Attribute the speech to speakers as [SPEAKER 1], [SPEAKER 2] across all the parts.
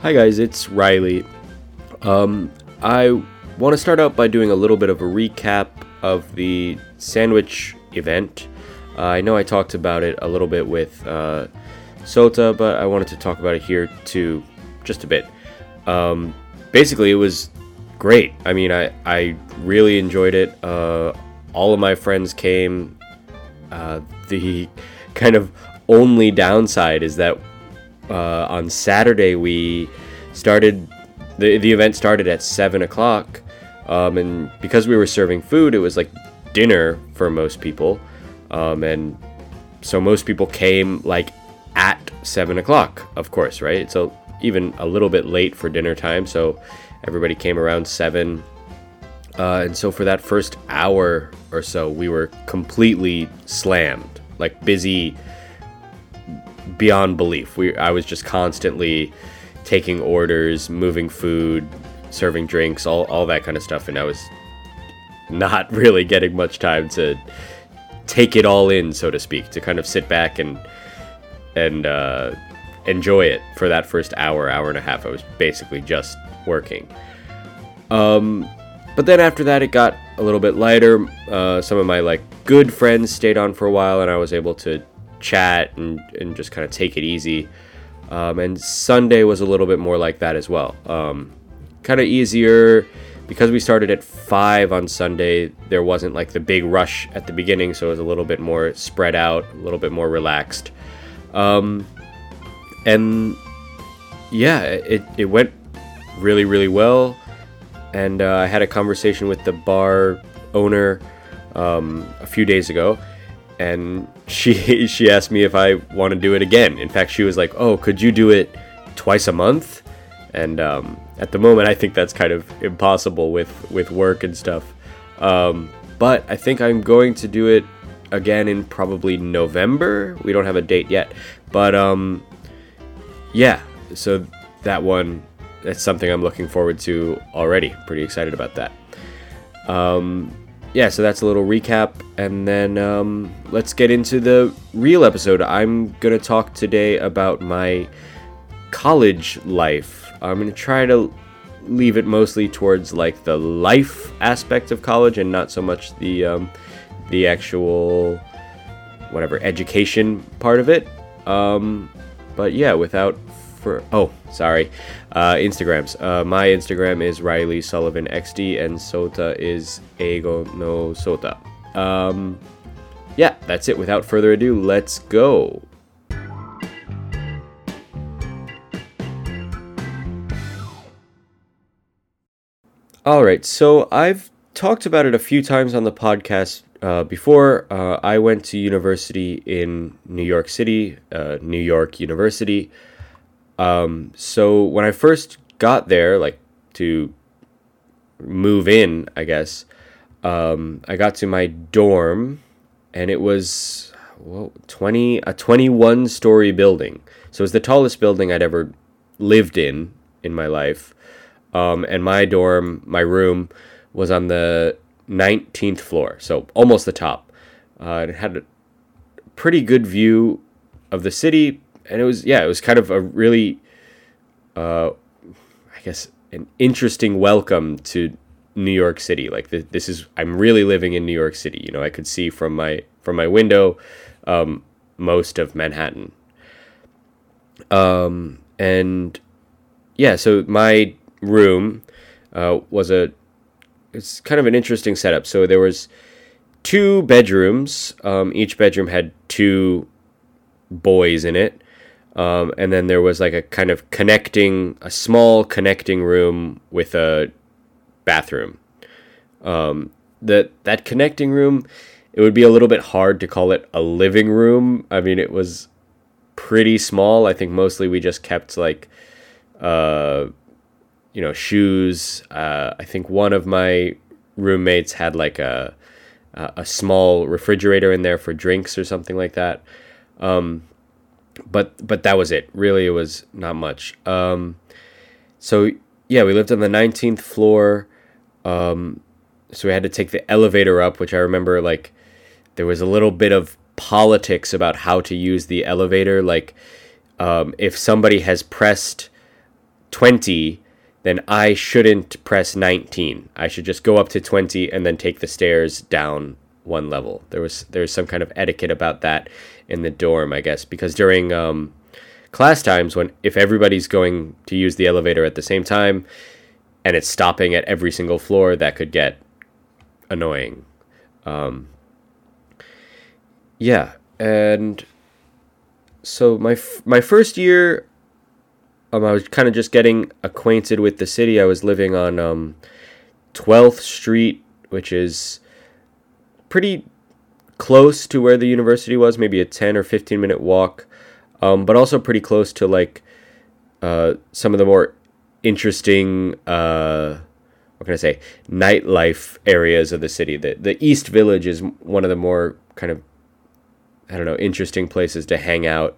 [SPEAKER 1] Hi guys, it's Reilly. Um, I want to start out by doing a little bit of a recap of the sandwich event. Uh, I know I talked about it a little bit with uh, Sota, but I wanted to talk about it here too, just a bit. Um, basically, it was great. I mean, I, I really enjoyed it. Uh, all of my friends came. Uh, the kind of only downside is that uh, on Saturday we started the the event started at seven o'clock, um, and because we were serving food, it was like dinner for most people, um, and so most people came like at seven o'clock, of course, right? So even a little bit late for dinner time, so everybody came around seven. Uh, and so for that first hour or so, we were completely slammed, like busy beyond belief. We I was just constantly taking orders, moving food, serving drinks, all all that kind of stuff, and I was not really getting much time to take it all in, so to speak, to kind of sit back and and uh, enjoy it for that first hour, hour and a half. I was basically just working. Um, but then after that, it got a little bit lighter. Uh, some of my like good friends stayed on for a while, and I was able to chat and, and just kind of take it easy. Um, and Sunday was a little bit more like that as well. Um, kind of easier because we started at 5 on Sunday. There wasn't like the big rush at the beginning, so it was a little bit more spread out, a little bit more relaxed. Um, and yeah, it, it went really, really well. And uh, I had a conversation with the bar owner um, a few days ago and she she asked me if I want to do it again. In fact, she was like, "Oh, could you do it twice a month?" And um, at the moment, I think that's kind of impossible with with work and stuff. Um, but I think I'm going to do it again in probably November. We don't have a date yet, but um, yeah. So that one, that's something I'm looking forward to already. Pretty excited about that. Um, yeah, so that's a little recap, and then um, let's get into the real episode. I'm gonna talk today about my college life. I'm gonna try to leave it mostly towards like the life aspect of college, and not so much the um, the actual whatever education part of it. Um, but yeah, without for oh sorry uh, instagrams. Uh, my instagram is reilly sullivan xd and sota is eigo no sota. Um, yeah that's it. Without further ado let's go. All right so i've talked about it a few times on the podcast uh, before. Uh, I went to university in New York City, uh, New York University. Um, so when I first got there, like to move in, I guess, um, I got to my dorm, and it was well, twenty a twenty one story building. So it was the tallest building I'd ever lived in in my life. Um, and my dorm, my room, was on the 19th floor, so almost the top. Uh, it had a pretty good view of the city, and it was yeah, it was kind of a really, uh, I guess, an interesting welcome to New York City. Like the, this is I'm really living in New York City. You know, I could see from my from my window um, most of Manhattan. Um, and yeah, so my room uh, was a it's kind of an interesting setup. So there was two bedrooms. Um, each bedroom had two boys in it. Um, and then there was like a kind of connecting, a small connecting room with a bathroom. Um, that that connecting room, it would be a little bit hard to call it a living room. I mean, it was pretty small. I think mostly we just kept like, uh, you know, shoes. Uh, I think one of my roommates had like a a small refrigerator in there for drinks or something like that. Um, but but that was it. Really, it was not much. Um, so yeah, we lived on the 19th floor. Um, so we had to take the elevator up, which I remember like there was a little bit of politics about how to use the elevator. Like um, if somebody has pressed 20, then I shouldn't press 19. I should just go up to 20 and then take the stairs down one level. There was there's some kind of etiquette about that in the dorm, I guess, because during um, class times when if everybody's going to use the elevator at the same time and it's stopping at every single floor, that could get annoying. Um, yeah, and so my f- my first year, um, I was kind of just getting acquainted with the city. I was living on um, 12th Street, which is pretty close to where the university was, maybe a 10 or 15 minute walk, um, but also pretty close to like uh, some of the more interesting, uh, what can I say, nightlife areas of the city. The, the East Village is one of the more kind of, I don't know, interesting places to hang out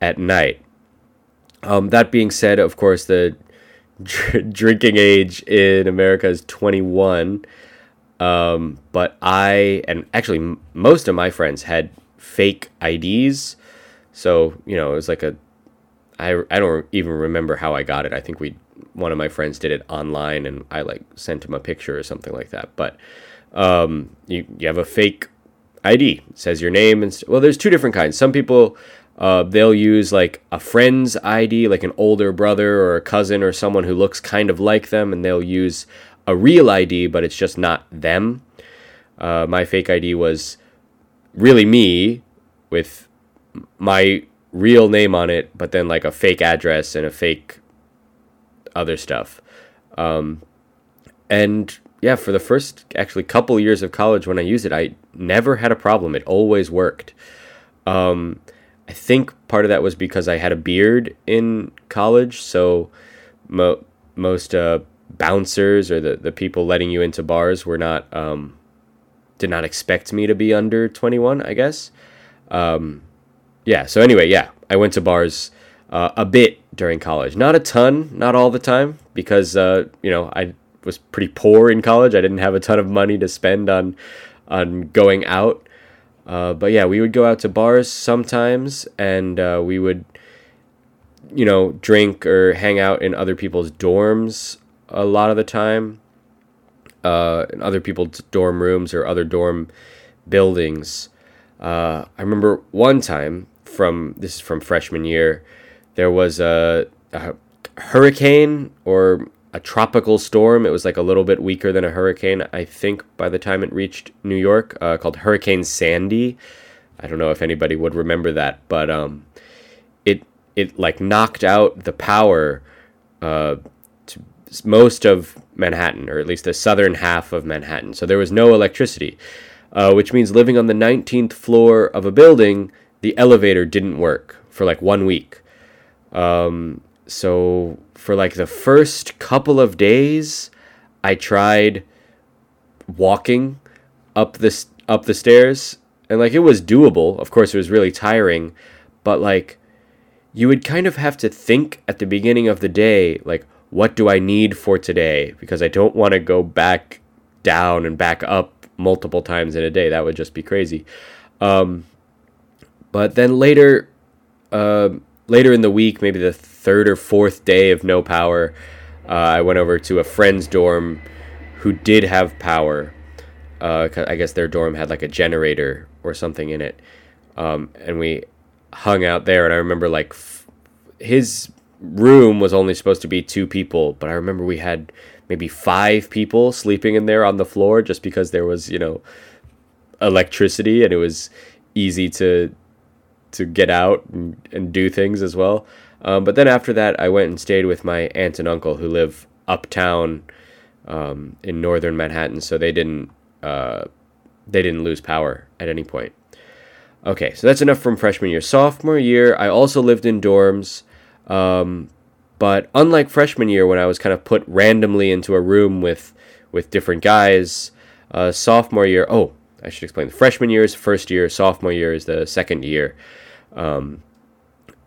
[SPEAKER 1] at night. Um, that being said, of course, the drinking age in America is 21. Um, but I, and actually m- most of my friends had fake IDs. So, you know, it was like a, I, I don't even remember how I got it. I think we, one of my friends did it online and I like sent him a picture or something like that. But, um, you, you have a fake ID, it says your name and, st- well, there's two different kinds. Some people, uh, they'll use like a friend's ID, like an older brother or a cousin or someone who looks kind of like them, and they'll use a real ID, but it's just not them. Uh, my fake ID was really me with my real name on it, but then like a fake address and a fake other stuff. Um, and yeah, for the first actually couple years of college when I used it, I never had a problem. It always worked. Um, I think part of that was because I had a beard in college, so mo- most uh, bouncers or the, the people letting you into bars were not um, did not expect me to be under 21 i guess. Um, yeah so anyway yeah i went to bars uh, a bit during college. Not a ton not all the time because uh, you know i was pretty poor in college. I didn't have a ton of money to spend on on going out. Uh, but yeah we would go out to bars sometimes and uh, we would you know drink or hang out in other people's dorms a lot of the time uh, in other people's dorm rooms or other dorm buildings. Uh, I remember one time from this is from freshman year, there was a, a, hurricane or a tropical storm. It was like a little bit weaker than a hurricane, I think, by the time it reached New York, uh, called Hurricane Sandy. I don't know if anybody would remember that, but um, it it like knocked out the power uh, most of Manhattan, or at least the southern half of Manhattan. So there was no electricity, uh, which means living on the 19th floor of a building, the elevator didn't work for like one week. Um, so for like the first couple of days, I tried walking up the up the stairs, and like it was doable. Of course, it was really tiring, but like you would kind of have to think at the beginning of the day, like what do I need for today? Because I don't want to go back down and back up multiple times in a day. That would just be crazy. Um, but then later, uh, later in the week, maybe the third or fourth day of no power, uh, I went over to a friend's dorm who did have power. Uh, I guess their dorm had like a generator or something in it, um, and we hung out there. And I remember like f- his room was only supposed to be two people, but I remember we had maybe five people sleeping in there on the floor just because there was, you know, electricity and it was easy to to get out and, and do things as well. Um, but then after that, I went and stayed with my aunt and uncle who live uptown um, in northern Manhattan, so they didn't uh, they didn't lose power at any point. Okay, so that's enough from freshman year. Sophomore year, I also lived in dorms. Um, but unlike freshman year, when I was kind of put randomly into a room with with different guys, uh, sophomore year. Oh, I should explain. The Freshman year is first year. Sophomore year is the second year. Um,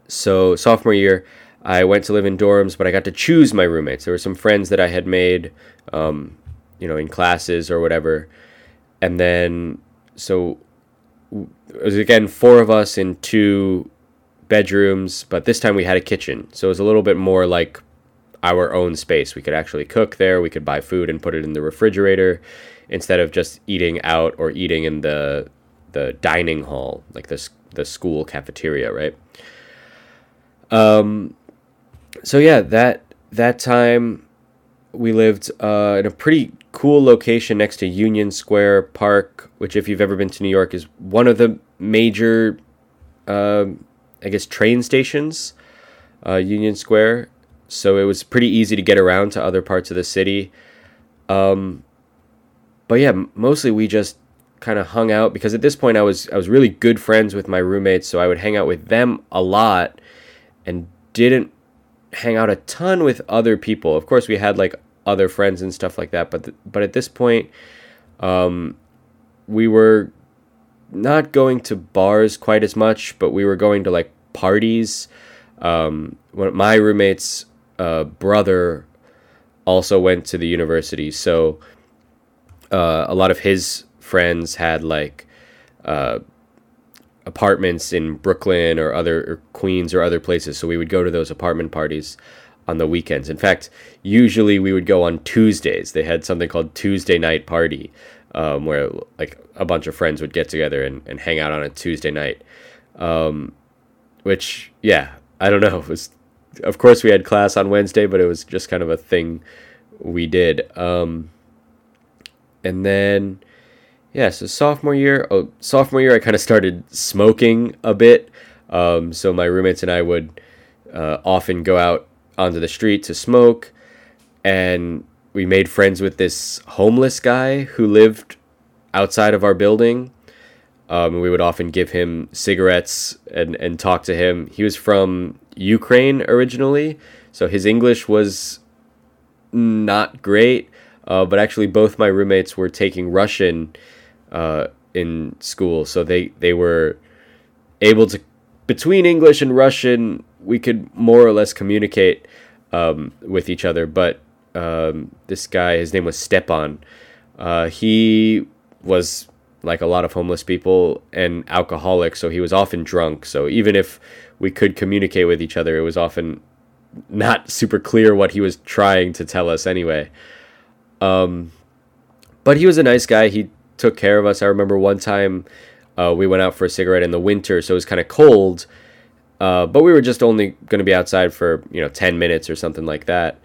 [SPEAKER 1] so sophomore year, I went to live in dorms, but I got to choose my roommates. There were some friends that I had made, um, you know, in classes or whatever, and then so it was again four of us in two bedrooms, but this time we had a kitchen. So it was a little bit more like our own space. We could actually cook there. We could buy food and put it in the refrigerator instead of just eating out or eating in the the dining hall, like this the school cafeteria, right? Um, so yeah, that that time we lived uh, in a pretty cool location next to Union Square Park, which, if you've ever been to New York, is one of the major, uh, I guess, train stations. Uh, Union Square, so it was pretty easy to get around to other parts of the city. Um, but yeah, mostly we just kind of hung out because at this point I was I was really good friends with my roommates, so I would hang out with them a lot and didn't hang out a ton with other people. Of course, we had like other friends and stuff like that, but th- but at this point, um, we were not going to bars quite as much, but we were going to like parties. Um, my roommate's uh, brother also went to the university, so uh, a lot of his friends had like uh, apartments in Brooklyn or other or Queens or other places. So we would go to those apartment parties on the weekends. In fact, usually we would go on Tuesdays. They had something called Tuesday night party, um, where like a bunch of friends would get together and, and hang out on a Tuesday night. Um, which, yeah, I don't know. It was, of course, we had class on Wednesday, but it was just kind of a thing we did. Um, and then yeah, so sophomore year, oh, sophomore year, I kind of started smoking a bit. Um, so my roommates and I would uh, often go out onto the street to smoke, and we made friends with this homeless guy who lived outside of our building. Um, we would often give him cigarettes and, and talk to him. He was from Ukraine originally, so his English was not great. Uh, but actually, both my roommates were taking Russian uh, in school, so they they were able to between English and Russian we could more or less communicate um, with each other. But um, this guy, his name was Stepan. Uh, he was like a lot of homeless people and alcoholic, so he was often drunk. So even if we could communicate with each other, it was often not super clear what he was trying to tell us anyway. Um, but he was a nice guy. He took care of us. I remember one time uh, we went out for a cigarette in the winter, so it was kind of cold. Uh, but we were just only going to be outside for you know 10 minutes or something like that.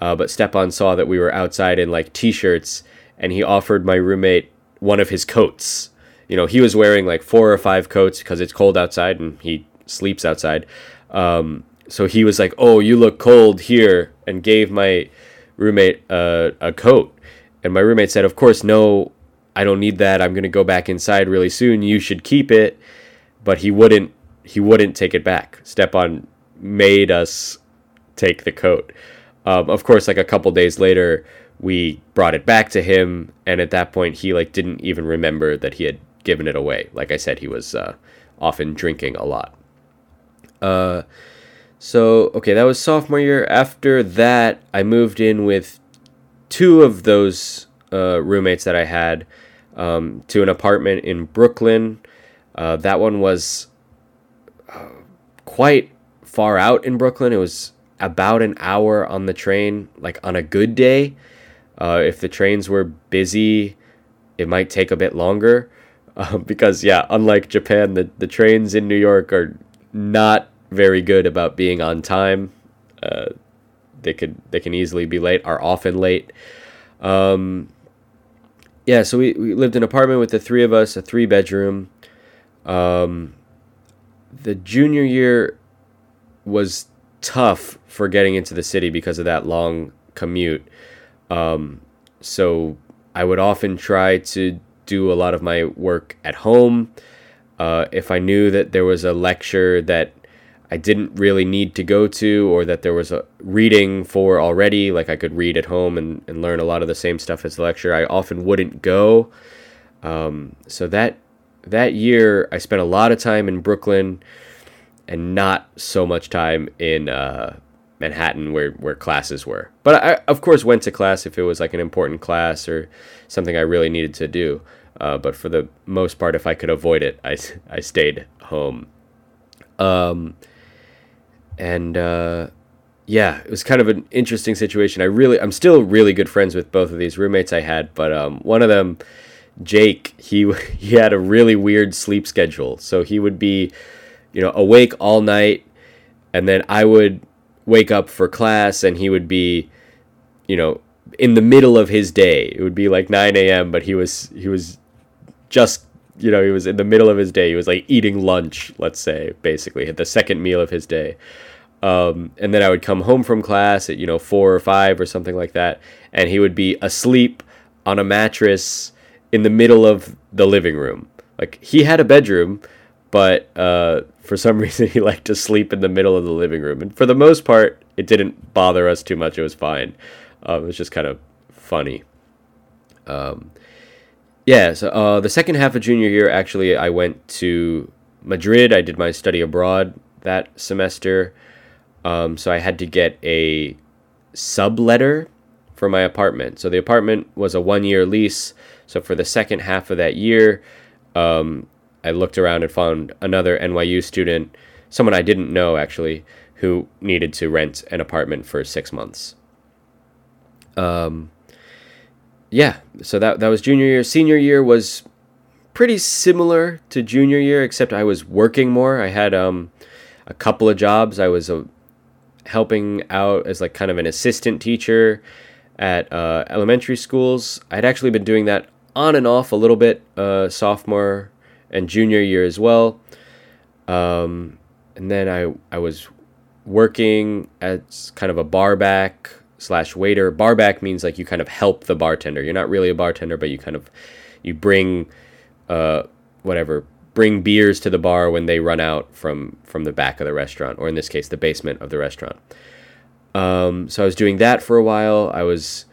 [SPEAKER 1] Uh, but Stepan saw that we were outside in like t-shirts, and he offered my roommate one of his coats. You know, he was wearing like four or five coats because it's cold outside and he sleeps outside. Um, so he was like, "Oh, you look cold here," and gave my roommate uh, a coat. And my roommate said, "Of course, no. I don't need that. I'm going to go back inside really soon. You should keep it." But he wouldn't he wouldn't take it back. Stepan made us take the coat. Um, of course, like a couple days later, we brought it back to him, and at that point, he like didn't even remember that he had given it away. Like I said, he was uh, often drinking a lot. Uh, so okay, that was sophomore year. After that, I moved in with two of those uh, roommates that I had um, to an apartment in Brooklyn. Uh, that one was uh, quite far out in Brooklyn. It was about an hour on the train, like on a good day. Uh, if the trains were busy, it might take a bit longer. Uh, because, yeah, unlike Japan, the, the trains in New York are not very good about being on time. Uh, they could they can easily be late, are often late. Um, yeah, so we, we lived in an apartment with the three of us, a three bedroom. Um, the junior year was tough for getting into the city because of that long commute. Um, so I would often try to do a lot of my work at home. Uh, if I knew that there was a lecture that I didn't really need to go to, or that there was a reading for already, like I could read at home and, and learn a lot of the same stuff as the lecture, I often wouldn't go. Um, so that that year, I spent a lot of time in Brooklyn and not so much time in uh, Manhattan where, where classes were. But I, of course, went to class if it was like an important class or something I really needed to do. Uh, but for the most part, if I could avoid it, I, I stayed home. Um, and uh, yeah, it was kind of an interesting situation. I really, I'm still really good friends with both of these roommates I had, but um, one of them, Jake, he he had a really weird sleep schedule. So he would be, you know, awake all night, and then I would wake up for class, and he would be, you know, in the middle of his day. It would be like 9 a.m., but he was he was just you know he was in the middle of his day. He was like eating lunch, let's say, basically, at the second meal of his day. Um, and then I would come home from class at you know four or five or something like that, and he would be asleep on a mattress in the middle of the living room. Like he had a bedroom, but uh, for some reason he liked to sleep in the middle of the living room. And for the most part, it didn't bother us too much. It was fine. Um, it was just kind of funny. Um, yeah. So uh, the second half of junior year, actually, I went to Madrid. I did my study abroad that semester. Um, so I had to get a subletter for my apartment. So the apartment was a one year lease. So for the second half of that year, um, I looked around and found another NYU student, someone I didn't know actually, who needed to rent an apartment for six months. Um, yeah, so that that was junior year. Senior year was pretty similar to junior year, except I was working more. I had um, a couple of jobs. I was a helping out as like kind of an assistant teacher at uh, elementary schools. I'd actually been doing that on and off a little bit uh, sophomore and junior year as well. Um, and then I I was working as kind of a barback slash waiter. Barback means like you kind of help the bartender. You're not really a bartender, but you kind of you bring uh, whatever bring beers to the bar when they run out from from the back of the restaurant, or in this case, the basement of the restaurant. Um, so I was doing that for a while. I was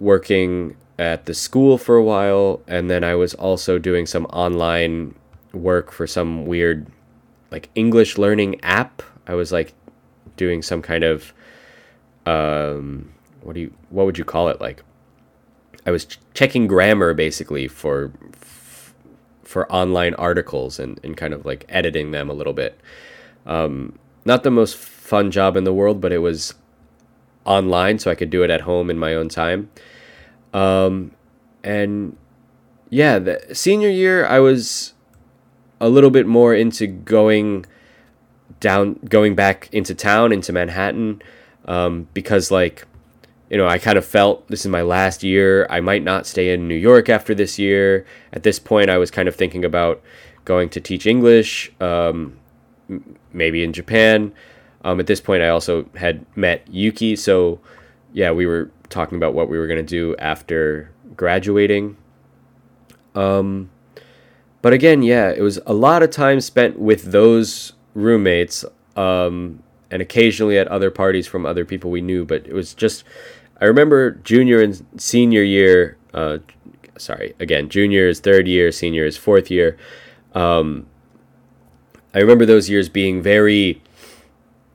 [SPEAKER 1] working at the school for a while, and then I was also doing some online work for some weird like English learning app. I was like doing some kind of um, what do you what would you call it like I was ch- checking grammar basically for for online articles and, and kind of like editing them a little bit. Um, not the most fun job in the world, but it was online, so I could do it at home in my own time. Um, and yeah, the senior year, I was a little bit more into going down, going back into town, into Manhattan, um, because like you know, I kind of felt this is my last year. I might not stay in New York after this year. At this point, I was kind of thinking about going to teach English, um, maybe in Japan. Um, at this point, I also had met Yuki, so yeah, we were talking about what we were going to do after graduating. Um, but again, yeah, it was a lot of time spent with those roommates um, and occasionally at other parties from other people we knew, but it was just I remember junior and senior year. Uh, sorry, again, junior is third year, senior is fourth year. Um, I remember those years being very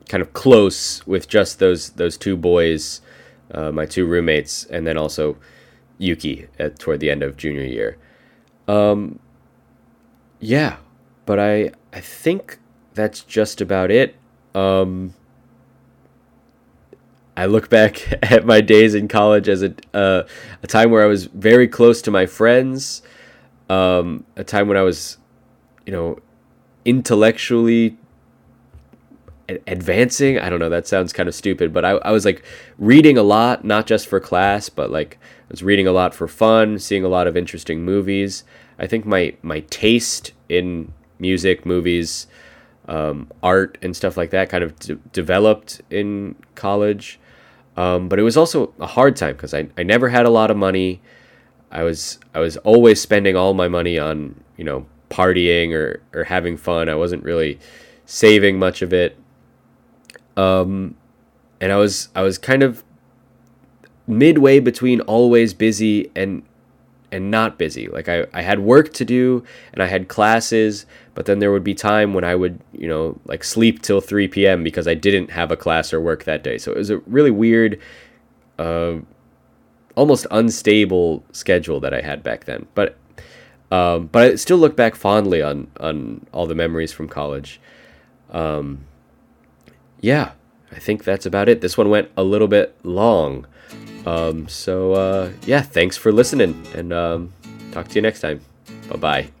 [SPEAKER 1] kind of close with just those those two boys, uh, my two roommates, and then also Yuki at toward the end of junior year. Um, yeah, but I I think that's just about it. Um, I look back at my days in college as a uh, a time where I was very close to my friends, um, a time when I was, you know, intellectually advancing. I don't know. That sounds kind of stupid, but I, I was like reading a lot, not just for class, but like I was reading a lot for fun, seeing a lot of interesting movies. I think my my taste in music, movies, um, art, and stuff like that kind of d- developed in college. Um, but it was also a hard time because I, I never had a lot of money. I was I was always spending all my money on you know partying or, or having fun. I wasn't really saving much of it. Um, and I was I was kind of midway between always busy and and not busy. Like I, I had work to do and I had classes, but then there would be time when I would, you know, like sleep till 3 p.m. because I didn't have a class or work that day. So it was a really weird, uh, almost unstable schedule that I had back then. But um, but I still look back fondly on on all the memories from college. Um, yeah, I think that's about it. This one went a little bit long. Um, so, uh, yeah, thanks for listening, and um, talk to you next time. Bye bye.